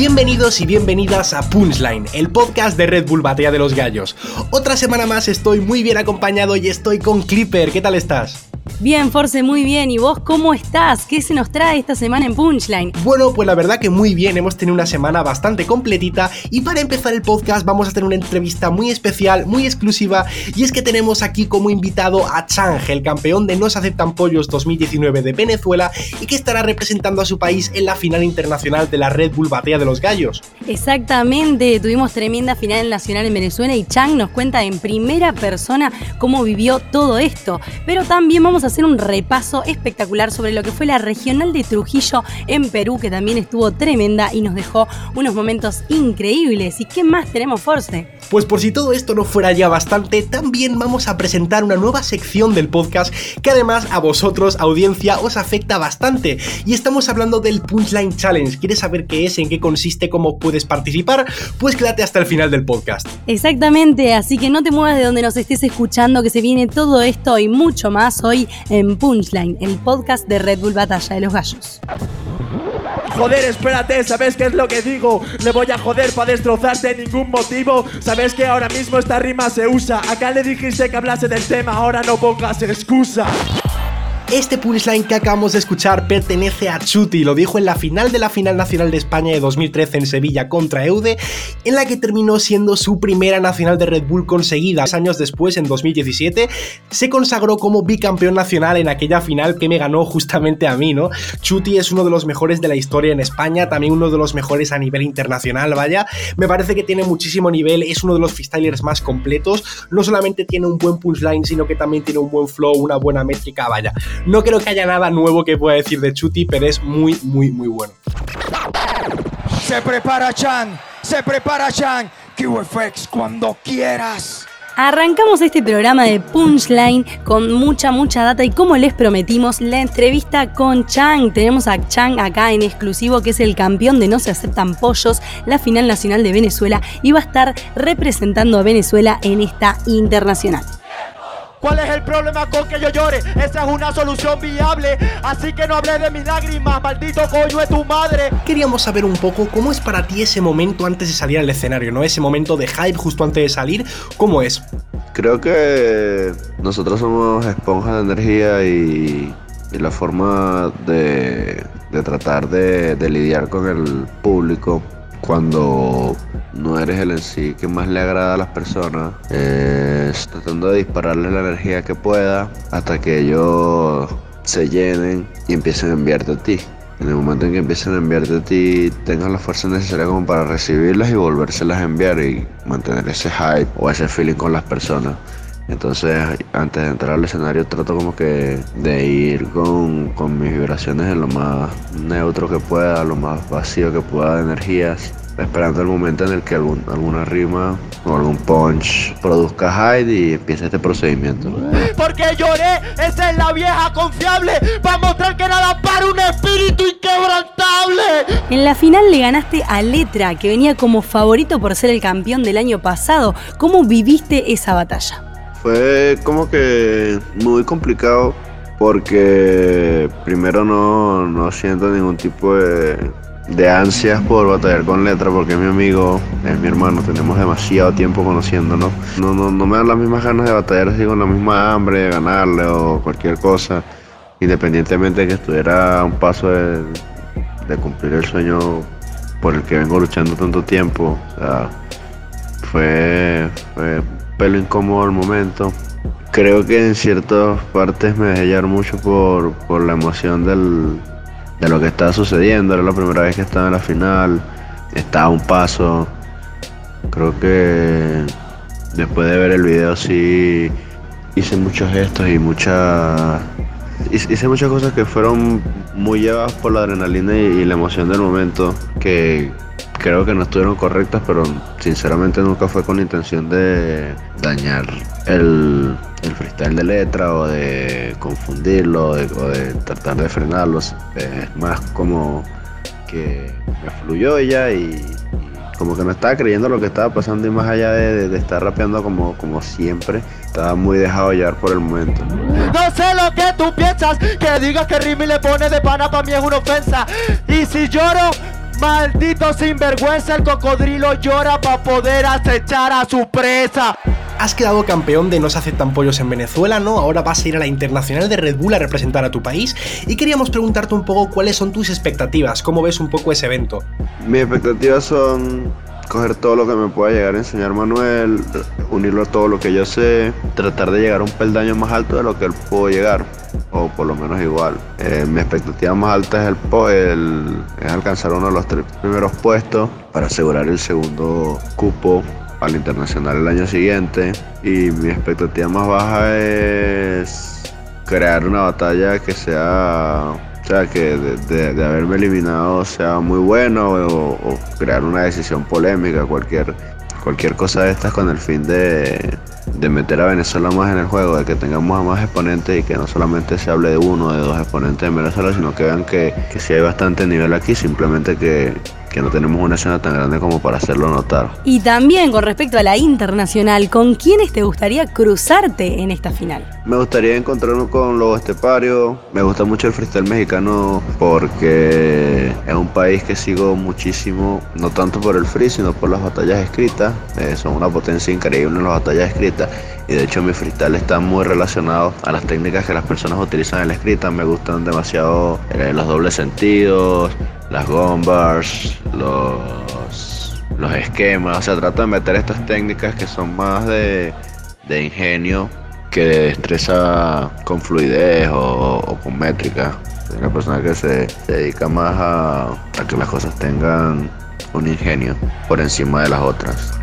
Bienvenidos y bienvenidas a Punchline, el podcast de Red Bull Batea de los Gallos. Otra semana más estoy muy bien acompañado y estoy con Clipper. ¿Qué tal estás? Bien, Force, muy bien. ¿Y vos cómo estás? ¿Qué se nos trae esta semana en Punchline? Bueno, pues la verdad que muy bien, hemos tenido una semana bastante completita y para empezar el podcast vamos a tener una entrevista muy especial, muy exclusiva y es que tenemos aquí como invitado a Chang, el campeón de No se aceptan pollos 2019 de Venezuela y que estará representando a su país en la final internacional de la Red Bull Batea de los Gallos. Exactamente, tuvimos tremenda final nacional en Venezuela y Chang nos cuenta en primera persona cómo vivió todo esto, pero también vamos a hacer un repaso espectacular sobre lo que fue la regional de Trujillo en Perú, que también estuvo tremenda y nos dejó unos momentos increíbles. ¿Y qué más tenemos, Force? Pues por si todo esto no fuera ya bastante, también vamos a presentar una nueva sección del podcast que además a vosotros, audiencia, os afecta bastante. Y estamos hablando del Punchline Challenge. ¿Quieres saber qué es, en qué consiste, cómo puedes participar? Pues quédate hasta el final del podcast. Exactamente, así que no te muevas de donde nos estés escuchando, que se viene todo esto y mucho más hoy en Punchline, el podcast de Red Bull Batalla de los Gallos. Joder, espérate, ¿sabes qué es lo que digo? Le voy a joder para destrozarte ningún motivo. ¿Sabes que ahora mismo esta rima se usa? Acá le dijiste que hablase del tema, ahora no pongas excusa. Este punchline que acabamos de escuchar pertenece a Chuti, lo dijo en la final de la final nacional de España de 2013 en Sevilla contra Eude, en la que terminó siendo su primera nacional de Red Bull conseguida. Años después, en 2017, se consagró como bicampeón nacional en aquella final que me ganó justamente a mí, ¿no? Chuti es uno de los mejores de la historia en España, también uno de los mejores a nivel internacional, vaya. Me parece que tiene muchísimo nivel, es uno de los freestylers más completos, no solamente tiene un buen punchline, sino que también tiene un buen flow, una buena métrica, vaya. No creo que haya nada nuevo que pueda decir de Chuti, pero es muy, muy, muy bueno. Se prepara Chan, se prepara Chan. QFX cuando quieras. Arrancamos este programa de Punchline con mucha, mucha data y como les prometimos, la entrevista con Chang. Tenemos a Chang acá en exclusivo, que es el campeón de No se aceptan pollos, la final nacional de Venezuela, y va a estar representando a Venezuela en esta internacional. ¿Cuál es el problema con que yo llore? Esa es una solución viable. Así que no hablé de mis lágrimas, maldito coño de tu madre. Queríamos saber un poco cómo es para ti ese momento antes de salir al escenario, ¿no? Ese momento de hype justo antes de salir, ¿cómo es? Creo que nosotros somos esponjas de energía y, y la forma de, de tratar de, de lidiar con el público cuando no eres el en sí que más le agrada a las personas, es tratando de dispararles la energía que pueda hasta que ellos se llenen y empiecen a enviarte a ti. En el momento en que empiecen a enviarte a ti, tengas la fuerza necesaria como para recibirlas y volvérselas a enviar y mantener ese hype o ese feeling con las personas. Entonces, antes de entrar al escenario, trato como que de ir con, con, mis vibraciones en lo más neutro que pueda, lo más vacío que pueda de energías, esperando el momento en el que algún, alguna rima o algún punch produzca hype y empiece este procedimiento. Porque lloré, esa es la vieja confiable, para mostrar que nada para un espíritu inquebrantable. En la final le ganaste a Letra, que venía como favorito por ser el campeón del año pasado. ¿Cómo viviste esa batalla? Fue como que muy complicado porque primero no, no siento ningún tipo de, de, ansias por batallar con letra porque mi amigo, es mi hermano, tenemos demasiado tiempo conociéndonos. No, no, no me dan las mismas ganas de batallar así con la misma hambre de ganarle o cualquier cosa, independientemente de que estuviera a un paso de, cumplir el sueño por el que vengo luchando tanto tiempo. O sea, fue, fue pelo incómodo al momento. Creo que en ciertas partes me dejé llevar mucho por, por la emoción del, de lo que estaba sucediendo. Era la primera vez que estaba en la final. Estaba a un paso. Creo que después de ver el video sí hice muchos gestos y muchas hice muchas cosas que fueron muy llevadas por la adrenalina y, y la emoción del momento que creo que no estuvieron correctas, pero sinceramente nunca fue con la intención de dañar el, el freestyle de letra o de confundirlo o de, tratar de frenarlos. Es más como que me fluyó ella y, como que no estaba creyendo lo que estaba pasando y más allá de estar rapeando como, como siempre, estaba muy dejado llevar por el momento. No sé lo que tú piensas, que digas que Rimi le pone de pana para mí es una ofensa. Y si lloro, Maldito sinvergüenza, el cocodrilo llora para poder acechar a su presa. Has quedado campeón de No se aceptan pollos en Venezuela, ¿no? Ahora vas a ir a la Internacional de Red Bull a representar a tu país y queríamos preguntarte un poco cuáles son tus expectativas, cómo ves un poco ese evento. Mis expectativas son coger todo lo que me pueda llegar a enseñar Manuel, unirlo a todo lo que yo sé, tratar de llegar a un peldaño más alto de lo que él pudo llegar, o por lo menos igual. Eh, mi expectativa más alta es, el, el- es alcanzar uno de los tres primeros puestos para asegurar el segundo cupo al internacional el año siguiente. Y mi expectativa más baja es crear una batalla que sea o sea, que de haberme eliminado sea muy bueno o, o crear una decisión polémica, cualquier, cualquier cosa de estas con el fin de, de meter a Venezuela más en el juego, de que tengamos a más exponentes y que no solamente se hable de uno o de dos exponentes en Venezuela, sino que vean que, que sí hay bastante nivel aquí, simplemente que, que no tenemos una escena tan grande como para hacerlo notar. Y también con respecto a la internacional, ¿con quiénes te gustaría cruzarte en esta final? Me gustaría encontrarme con Lobo Estepario. Me gusta mucho el freestyle mexicano porque es un país que sigo muchísimo, no tanto por el free, sino por las batallas escritas. Eh, son una potencia increíble en las batallas escritas. Y de hecho mi freestyle está muy relacionado a las técnicas que las personas utilizan en la escrita. Me gustan demasiado eh, los dobles sentidos, las gombars, los, los esquemas. O sea, trato de meter estas técnicas que son más de, de ingenio que de destreza con fluidez o, con métrica. Soy una persona que se, se dedica más a, a que las cosas tengan un ingenio por encima de las otras.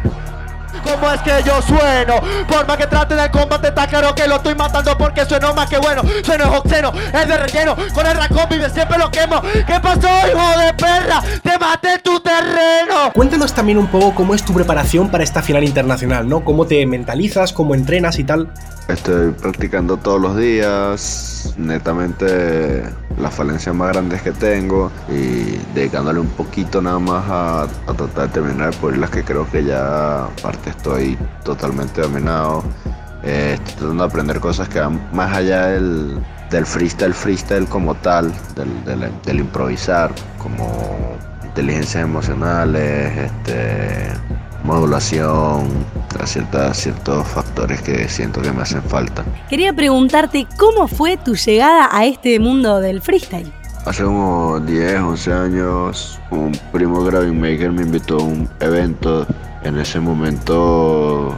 ¿Cómo es que yo sueno? Por más que trate del combate, está claro que lo estoy matando porque sueno más que bueno. Sueno es obsceno, es de relleno. Con el racón vive, siempre lo quemo. ¿Qué pasó, hijo de perra? Te maté tu terreno. Cuéntanos también un poco cómo es tu preparación para esta final internacional, ¿no? Cómo te mentalizas, cómo entrenas y tal. Estoy practicando todos los días, netamente las falencias más grandes que tengo y dedicándole un poquito nada más a, a tratar de terminar por las que creo que ya aparte estoy totalmente dominado. Eh, estoy tratando de aprender cosas que van más allá del, del freestyle, freestyle como tal, del, del- del improvisar, como inteligencias emocionales, este, modulación, a ciertas, ciertos factores que siento que me hacen falta. Quería preguntarte cómo fue tu llegada a este mundo del freestyle. Hace como 10, 11 años, un primo Graving Maker me invitó a un evento. En ese momento,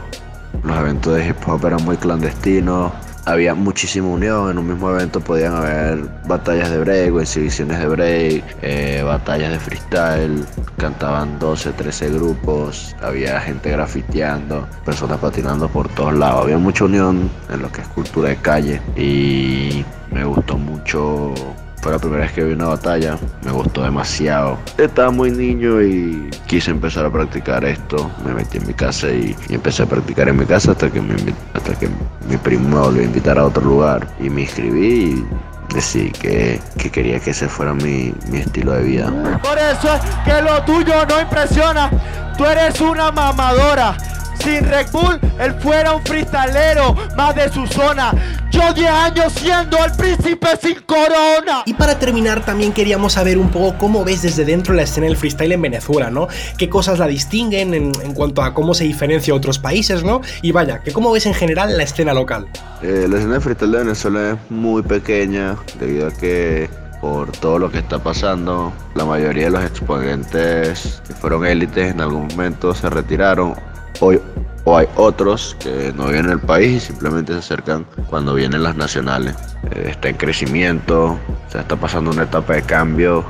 los eventos de hip hop eran muy clandestinos. Había muchísima unión. En un mismo evento podían haber batallas de break o exhibiciones de break, eh, batallas de freestyle. Cantaban 12, 13 grupos. Había gente grafiteando, personas patinando por todos lados. Había mucha unión en lo que es cultura de calle. Y me gustó mucho fue la primera vez que vi una batalla, me gustó demasiado. Estaba muy niño y quise empezar a practicar esto. Me metí en mi casa y, empecé a practicar en mi casa hasta que, me hasta que mi primo me volvió a invitar a otro lugar. Y me inscribí y decidí que, que quería que ese fuera mi, mi estilo de vida. Por eso es que lo tuyo no impresiona. Tú eres una mamadora. Sin Red Bull, él fuera un freestalero más de su zona. Yo 10 años siendo el príncipe sin corona. Y para terminar, también queríamos saber un poco cómo ves desde dentro la escena del freestyle en Venezuela, ¿no? ¿Qué cosas la distinguen en, en cuanto a cómo se diferencia a otros países, ¿no? Y vaya, que cómo ves en general la escena local. Eh, la escena de freestyle de Venezuela es muy pequeña debido a que por todo lo que está pasando, la mayoría de los exponentes que fueron élites en algún momento se retiraron. Hoy, o hay otros que no viven en el país y simplemente se acercan cuando vienen las nacionales. Eh, está en crecimiento, se está pasando una etapa de cambio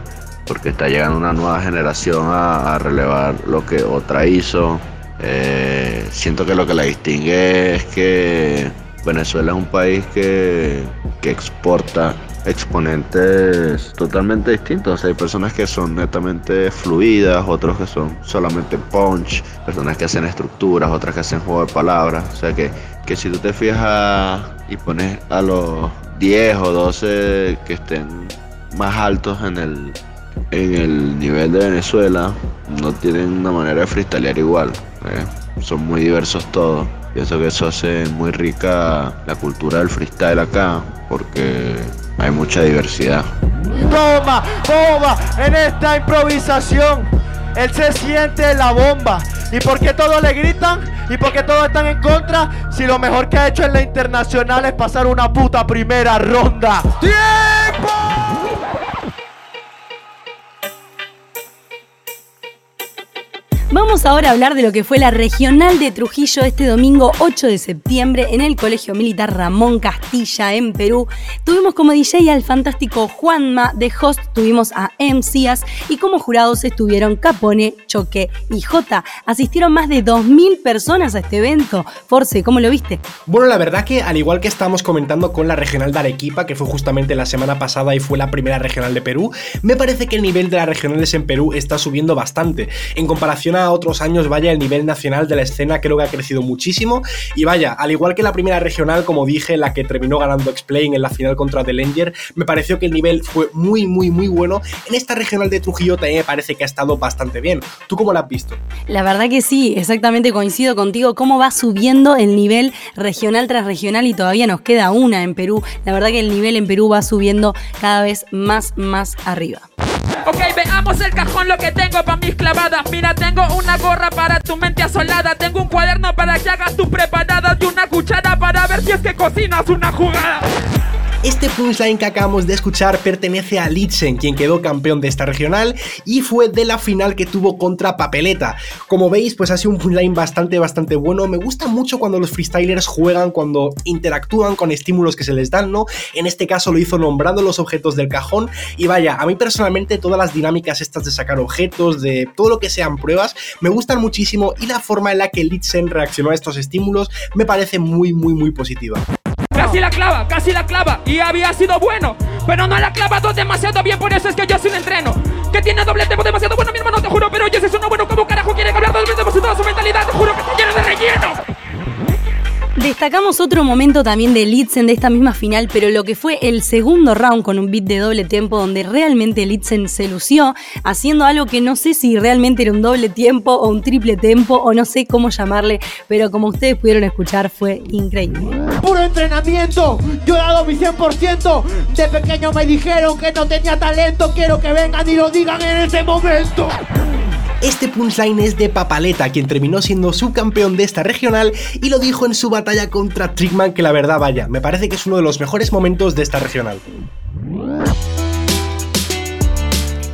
porque está llegando una nueva generación a, relevar lo que otra hizo. Eh, siento que lo que la distingue es que Venezuela es un país que exporta exponentes totalmente distintos. Hay personas que son netamente fluidas, otros que son solamente punch, personas que hacen estructuras, otras que hacen juego de palabras. O sea, que, que si tú te fijas y pones a los 10 o 12 que estén más altos en el, en el nivel de Venezuela, no tienen una manera de freestylear igual. ¿eh? Son muy diversos todos. Pienso que eso hace muy rica la cultura del freestyle acá, porque hay mucha diversidad. Toma, toma, en esta improvisación. Él se siente la bomba. ¿Y por qué todos le gritan? ¿Y por qué todos están en contra? Si lo mejor que ha hecho en la internacional es pasar una puta primera ronda. Vamos ahora a hablar de lo que fue la regional de Trujillo este domingo 8 de septiembre en el Colegio Militar Ramón Castilla en Perú. Tuvimos como DJ al fantástico Juanma, de host tuvimos a MCAS y como jurados estuvieron Capone, Choque y J. Asistieron más de 2.000 personas a este evento. Force, ¿cómo lo viste? Bueno, la verdad que al igual que estábamos comentando con la regional de Arequipa, que fue justamente la semana pasada y fue la primera regional de Perú, me parece que el nivel de las regionales en Perú está subiendo bastante. En comparación otros años, vaya, el nivel nacional de la escena creo que ha crecido muchísimo. Y vaya, al igual que la primera regional, como dije, la que terminó ganando Explain en la final contra The Langer, me pareció que el nivel fue muy, muy, muy bueno. En esta regional de Trujillo también me parece que ha estado bastante bien. ¿Tú cómo la has visto? La verdad que sí, exactamente coincido contigo. Cómo va subiendo el nivel regional tras regional y todavía nos queda una en Perú. La verdad que el nivel en Perú va subiendo cada vez más, más arriba. Ok, veamos el cajón lo que tengo para mis clavadas. Mira, tengo una gorra para tu mente asolada. Tengo un cuaderno para que hagas tus preparadas y una cuchara para ver si es que cocinas una jugada. Este punchline que acabamos de escuchar pertenece a Litzen, quien quedó campeón de esta regional y fue de la final que tuvo contra Papeleta. Como veis, pues ha sido un punchline bastante, bastante bueno. Me gusta mucho cuando los freestylers juegan, cuando interactúan con estímulos que se les dan, ¿no? En este caso lo hizo nombrando los objetos del cajón y vaya, a mí personalmente todas las dinámicas estas de sacar objetos, de todo lo que sean pruebas, me gustan muchísimo y la forma en la que Litzen reaccionó a estos estímulos me parece muy, muy, muy positiva. Casi la clava, casi la clava. Y había sido bueno. Pero no la ha clavado demasiado bien, por eso es que yo sí le entreno. Que tiene doble tempo demasiado bueno, mi hermano, te juro. Pero si es uno bueno, ¿cómo carajo quiere cambiar doble tempo si toda su mentalidad? Te juro que está lleno de relleno. Destacamos otro momento también de Litzen de esta misma final, pero lo que fue el segundo round con un beat de doble tiempo donde realmente Litzen se lució, haciendo algo que no sé si realmente era un doble tiempo o un triple tempo o no sé cómo llamarle, pero como ustedes pudieron escuchar fue increíble. Puro entrenamiento, yo he dado mi 100%. De pequeño me dijeron que no tenía talento, quiero que vengan y lo digan en ese momento. Este punchline es de Papaleta, quien terminó siendo subcampeón de esta regional y lo dijo en su batalla contra Trickman, que la verdad vaya, me parece que es uno de los mejores momentos de esta regional.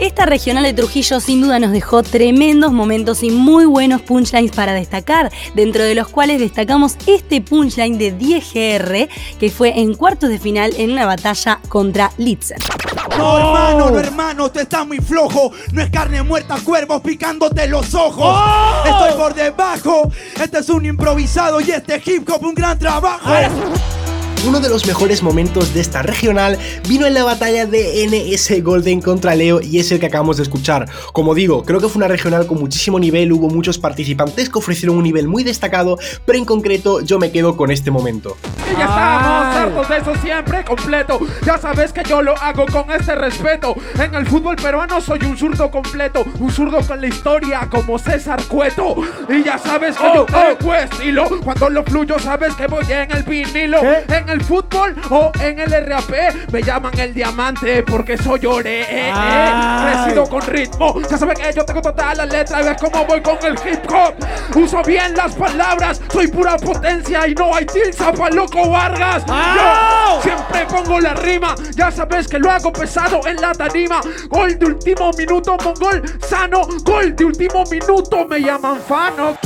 Esta regional de Trujillo sin duda nos dejó tremendos momentos y muy buenos punchlines para destacar, dentro de los cuales destacamos este punchline de 10GR que fue en cuartos de final en una batalla contra Litzen. No, hermano, no, hermano, te estás muy flojo. No es carne muerta, cuervos picándote los ojos. Estoy por debajo. Este es un improvisado y este hip hop un gran trabajo. Uno de los mejores momentos de esta regional vino en la batalla de NS Golden contra Leo y es el que acabamos de escuchar. Como digo, creo que fue una regional con muchísimo nivel, hubo muchos participantes que ofrecieron un nivel muy destacado, pero en concreto yo me quedo con este momento. Y ya estamos hartos de eso siempre completo. Ya sabes que yo lo hago con este respeto. En el fútbol peruano soy un zurdo completo, un zurdo con la historia como César Cueto. Y ya sabes que yo tengo estilo. Cuando lo fluyo sabes que voy en el vinilo. En el fútbol o en el RAP me llaman el diamante porque soy ore. Eh, eh. Crecido con ritmo. Ya sabes que yo tengo toda la letra. Ves cómo voy con el hip hop. Uso bien las palabras. Soy pura potencia y no hay tilsa para loco Vargas. Yo siempre pongo la rima. Ya sabes que lo hago pesado en la tarima. Gol de último minuto, mongol sano. Gol de último minuto, me llaman fano.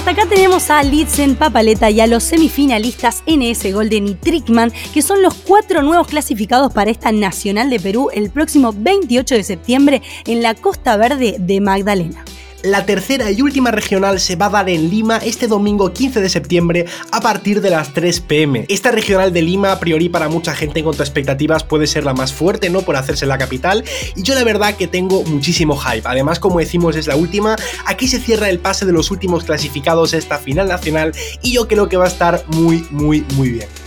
Hasta acá tenemos a Litzen, Papaleta y a los semifinalistas NS Golden y Trickman, que son los cuatro nuevos clasificados para esta Nacional de Perú el próximo 28 de septiembre en la Costa Verde de Magdalena. La tercera y última regional se va a dar en Lima este domingo 15 de septiembre a partir de las 3 pm. Esta regional de Lima, a priori para mucha gente en cuanto a expectativas, puede ser la más fuerte, ¿no? Por hacerse la capital. Y yo la verdad que tengo muchísimo hype. Además, como decimos, es la última. Aquí se cierra el pase de los últimos clasificados a esta final nacional y yo creo que va a estar muy, muy, muy bien.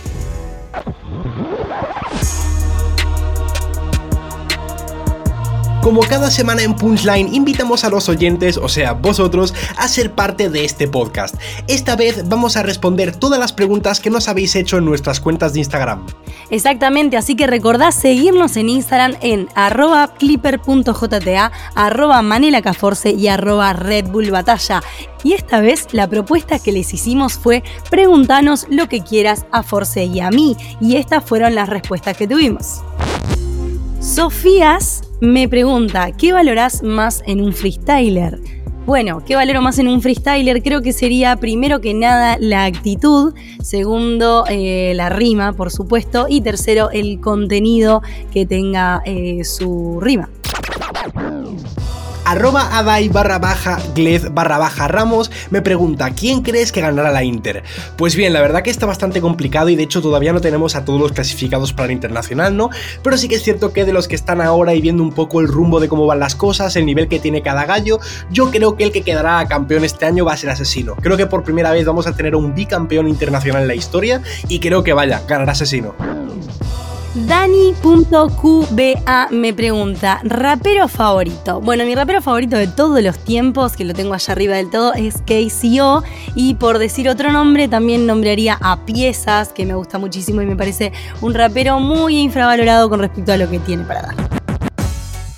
Como cada semana en Punchline, invitamos a los oyentes, o sea, vosotros, a ser parte de este podcast. Esta vez vamos a responder todas las preguntas que nos habéis hecho en nuestras cuentas de Instagram. Exactamente, así que recordad seguirnos en Instagram en arroba clipper.jta, arroba manelacaforce y arroba Red Bull Batalla. Y esta vez la propuesta que les hicimos fue preguntanos lo que quieras a Force y a mí. Y estas fueron las respuestas que tuvimos. Sofías me pregunta, ¿qué valorás más en un freestyler? Bueno, ¿qué valoro más en un freestyler? Creo que sería primero que nada la actitud, segundo eh, la rima, por supuesto, y tercero el contenido que tenga eh, su rima arroba adai barra baja barra baja ramos me pregunta ¿quién crees que ganará la Inter? Pues bien, la verdad que está bastante complicado y de hecho todavía no tenemos a todos los clasificados para el internacional, ¿no? Pero sí que es cierto que de los que están ahora y viendo un poco el rumbo de cómo van las cosas, el nivel que tiene cada gallo, yo creo que el que quedará campeón este año va a ser Asesino. Creo que por primera vez vamos a tener un bicampeón internacional en la historia y creo que vaya, ganará Asesino. Dani.qba me pregunta, ¿rapero favorito? Bueno, mi rapero favorito de todos los tiempos, que lo tengo allá arriba del todo, es KCO. Y por decir otro nombre, también nombraría a Piezas, que me gusta muchísimo y me parece un rapero muy infravalorado con respecto a lo que tiene para dar.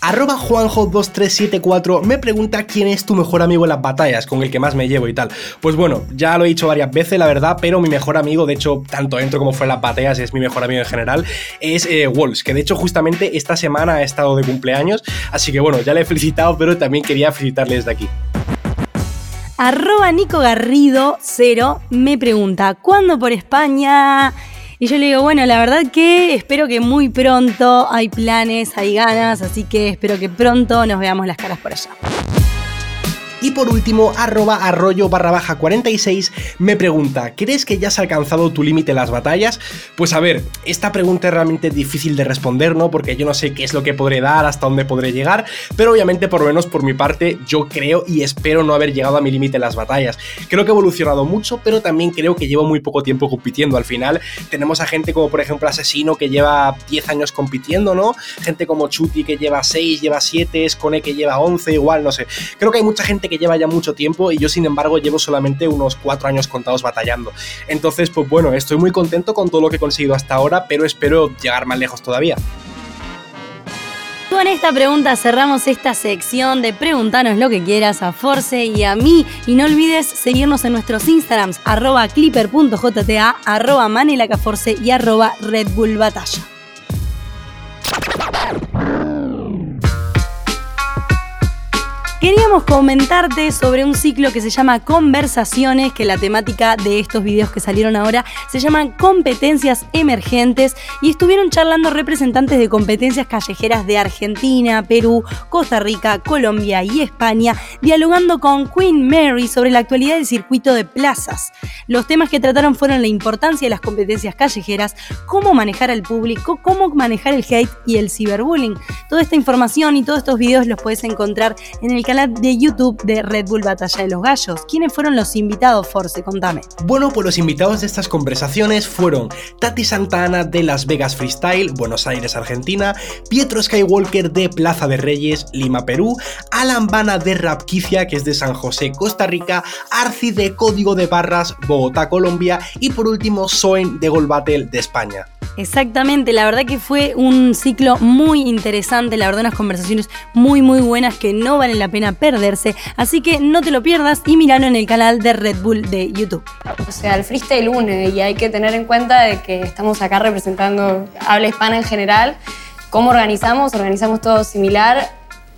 Arroba Juanjo2374 me pregunta quién es tu mejor amigo en las batallas, con el que más me llevo y tal. Pues bueno, ya lo he dicho varias veces, la verdad, pero mi mejor amigo, de hecho, tanto dentro como fuera de las batallas, es mi mejor amigo en general, es eh, Wolves, que de hecho justamente esta semana ha estado de cumpleaños, así que bueno, ya le he felicitado, pero también quería felicitarle desde aquí. Arroba Nico Garrido 0 me pregunta, ¿cuándo por España? Y yo le digo, bueno, la verdad que espero que muy pronto hay planes, hay ganas, así que espero que pronto nos veamos las caras por allá. Y por último, arroba arroyo barra baja 46 me pregunta, ¿crees que ya has alcanzado tu límite en las batallas? Pues a ver, esta pregunta es realmente difícil de responder, ¿no? Porque yo no sé qué es lo que podré dar, hasta dónde podré llegar, pero obviamente por lo menos por mi parte yo creo y espero no haber llegado a mi límite en las batallas. Creo que he evolucionado mucho, pero también creo que llevo muy poco tiempo compitiendo. Al final tenemos a gente como por ejemplo Asesino que lleva 10 años compitiendo, ¿no? Gente como Chuti que lleva 6, lleva 7, Skone que lleva 11, igual, no sé. Creo que hay mucha gente que lleva ya mucho tiempo y yo sin embargo llevo solamente unos cuatro años contados batallando. Entonces, pues bueno, estoy muy contento con todo lo que he conseguido hasta ahora, pero espero llegar más lejos todavía. Con esta pregunta cerramos esta sección de Preguntanos lo que quieras a Force y a mí. Y no olvides seguirnos en nuestros Instagrams, arroba clipper.jta, arroba manelacaforce y arroba Red Bull Batalla. Queríamos comentarte sobre un ciclo que se llama Conversaciones, que la temática de estos videos que salieron ahora se llaman Competencias Emergentes y estuvieron charlando representantes de competencias callejeras de Argentina, Perú, Costa Rica, Colombia y España, dialogando con Queen Mary sobre la actualidad del circuito de plazas. Los temas que trataron fueron la importancia de las competencias callejeras, cómo manejar al público, cómo manejar el hate y el ciberbullying. Toda esta información y todos estos videos los puedes encontrar en el canal de YouTube de Red Bull Batalla de los Gallos. ¿Quiénes fueron los invitados, Force? Contame. Bueno, pues los invitados de estas conversaciones fueron Tati Santana de Las Vegas Freestyle, Buenos Aires, Argentina, Pietro Skywalker de Plaza de Reyes, Lima, Perú, Alan Bana de Rapquicia, que es de San José, Costa Rica, Arci de Código de Barras, Bogotá, Colombia y por último Soen de Gold Battle de España. Exactamente, la verdad que fue un ciclo muy interesante, la verdad unas conversaciones muy muy buenas que no valen la pena perderse, así que no te lo pierdas y míralo en el canal de Red Bull de YouTube. O sea, el freestyle une y hay que tener en cuenta de que estamos acá representando habla hispana en general. ¿Cómo organizamos? Organizamos todo similar,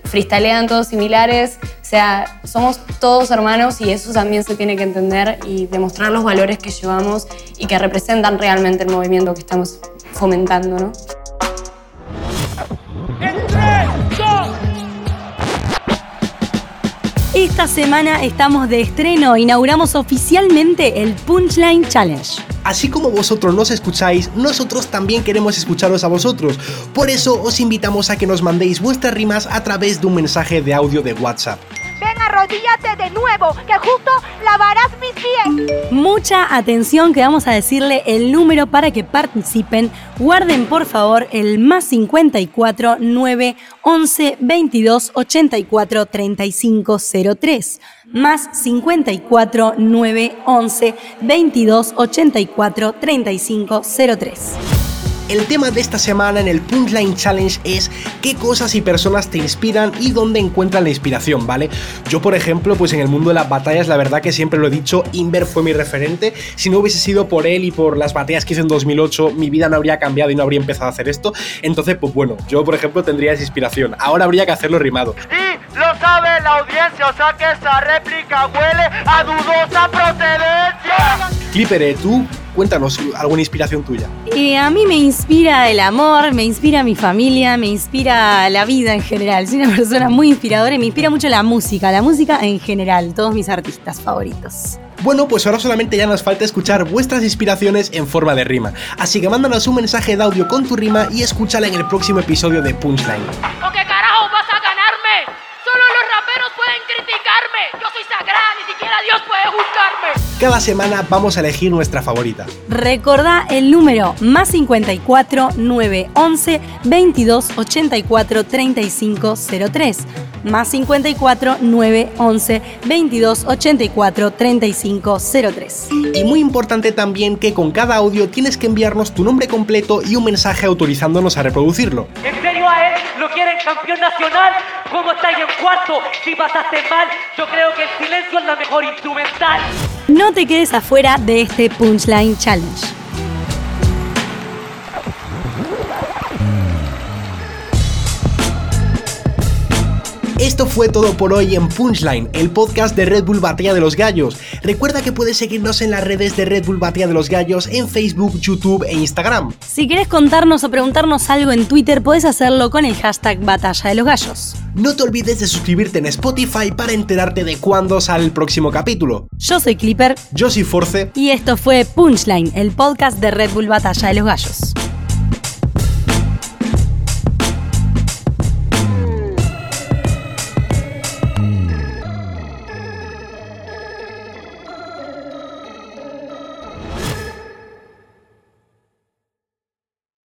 freestalean todos similares, o sea, somos todos hermanos y eso también se tiene que entender y demostrar los valores que llevamos y que representan realmente el movimiento que estamos fomentando, ¿no? Esta semana estamos de estreno, inauguramos oficialmente el Punchline Challenge. Así como vosotros nos escucháis, nosotros también queremos escucharos a vosotros. Por eso os invitamos a que nos mandéis vuestras rimas a través de un mensaje de audio de WhatsApp. Arrodíllate de nuevo, que justo lavarás mis pies. Mucha atención que vamos a decirle el número para que participen. Guarden por favor el más 54 9 11 22 84 35 03. Más 54 9 11 22 84 35 03. El tema de esta semana en el Punchline Challenge es qué cosas y personas te inspiran y dónde encuentran la inspiración, ¿vale? Yo, por ejemplo, pues en el mundo de las batallas, la verdad que siempre lo he dicho, Inver fue mi referente. Si no hubiese sido por él y por las batallas que hice en 2008, mi vida no habría cambiado y no habría empezado a hacer esto. Entonces, pues bueno, yo, por ejemplo, tendría esa inspiración. Ahora habría que hacerlo rimado. Y lo sabe la audiencia, o sea que esa réplica huele a dudosa procedencia. Clipper, ¿eh? tú cuéntanos alguna inspiración tuya. Eh, a mí me inspira el amor, me inspira mi familia, me inspira la vida en general. Soy una persona muy inspiradora y me inspira mucho la música, la música en general, todos mis artistas favoritos. Bueno, pues ahora solamente ya nos falta escuchar vuestras inspiraciones en forma de rima. Así que mándanos un mensaje de audio con tu rima y escúchala en el próximo episodio de Punchline. ¿O qué carajo vas a ganarme? Solo los raperos pueden criticarme. Yo soy sagrada, ni siquiera Dios puede. Cada semana vamos a elegir nuestra favorita. Recordá el número más 54 9 11 22 84 35 03. Más 54 9 11 22 84 35 03. Y muy importante también que con cada audio tienes que enviarnos tu nombre completo y un mensaje autorizándonos a reproducirlo. ¿En serio a él lo quieren campeón nacional? ¿Cómo estáis en cuarto? Si pasaste mal, yo creo que el silencio es la mejor instrumental. No te quedes afuera de este Punchline Challenge. Esto fue todo por hoy en Punchline, el podcast de Red Bull Batalla de los Gallos. Recuerda que puedes seguirnos en las redes de Red Bull Batalla de los Gallos en Facebook, YouTube e Instagram. Si querés contarnos o preguntarnos algo en Twitter, puedes hacerlo con el hashtag Batalla de los Gallos. No te olvides de suscribirte en Spotify para enterarte de cuándo sale el próximo capítulo. Yo soy Clipper Yo soy Force. y esto fue Punchline, el podcast de Red Bull Batalla de los Gallos.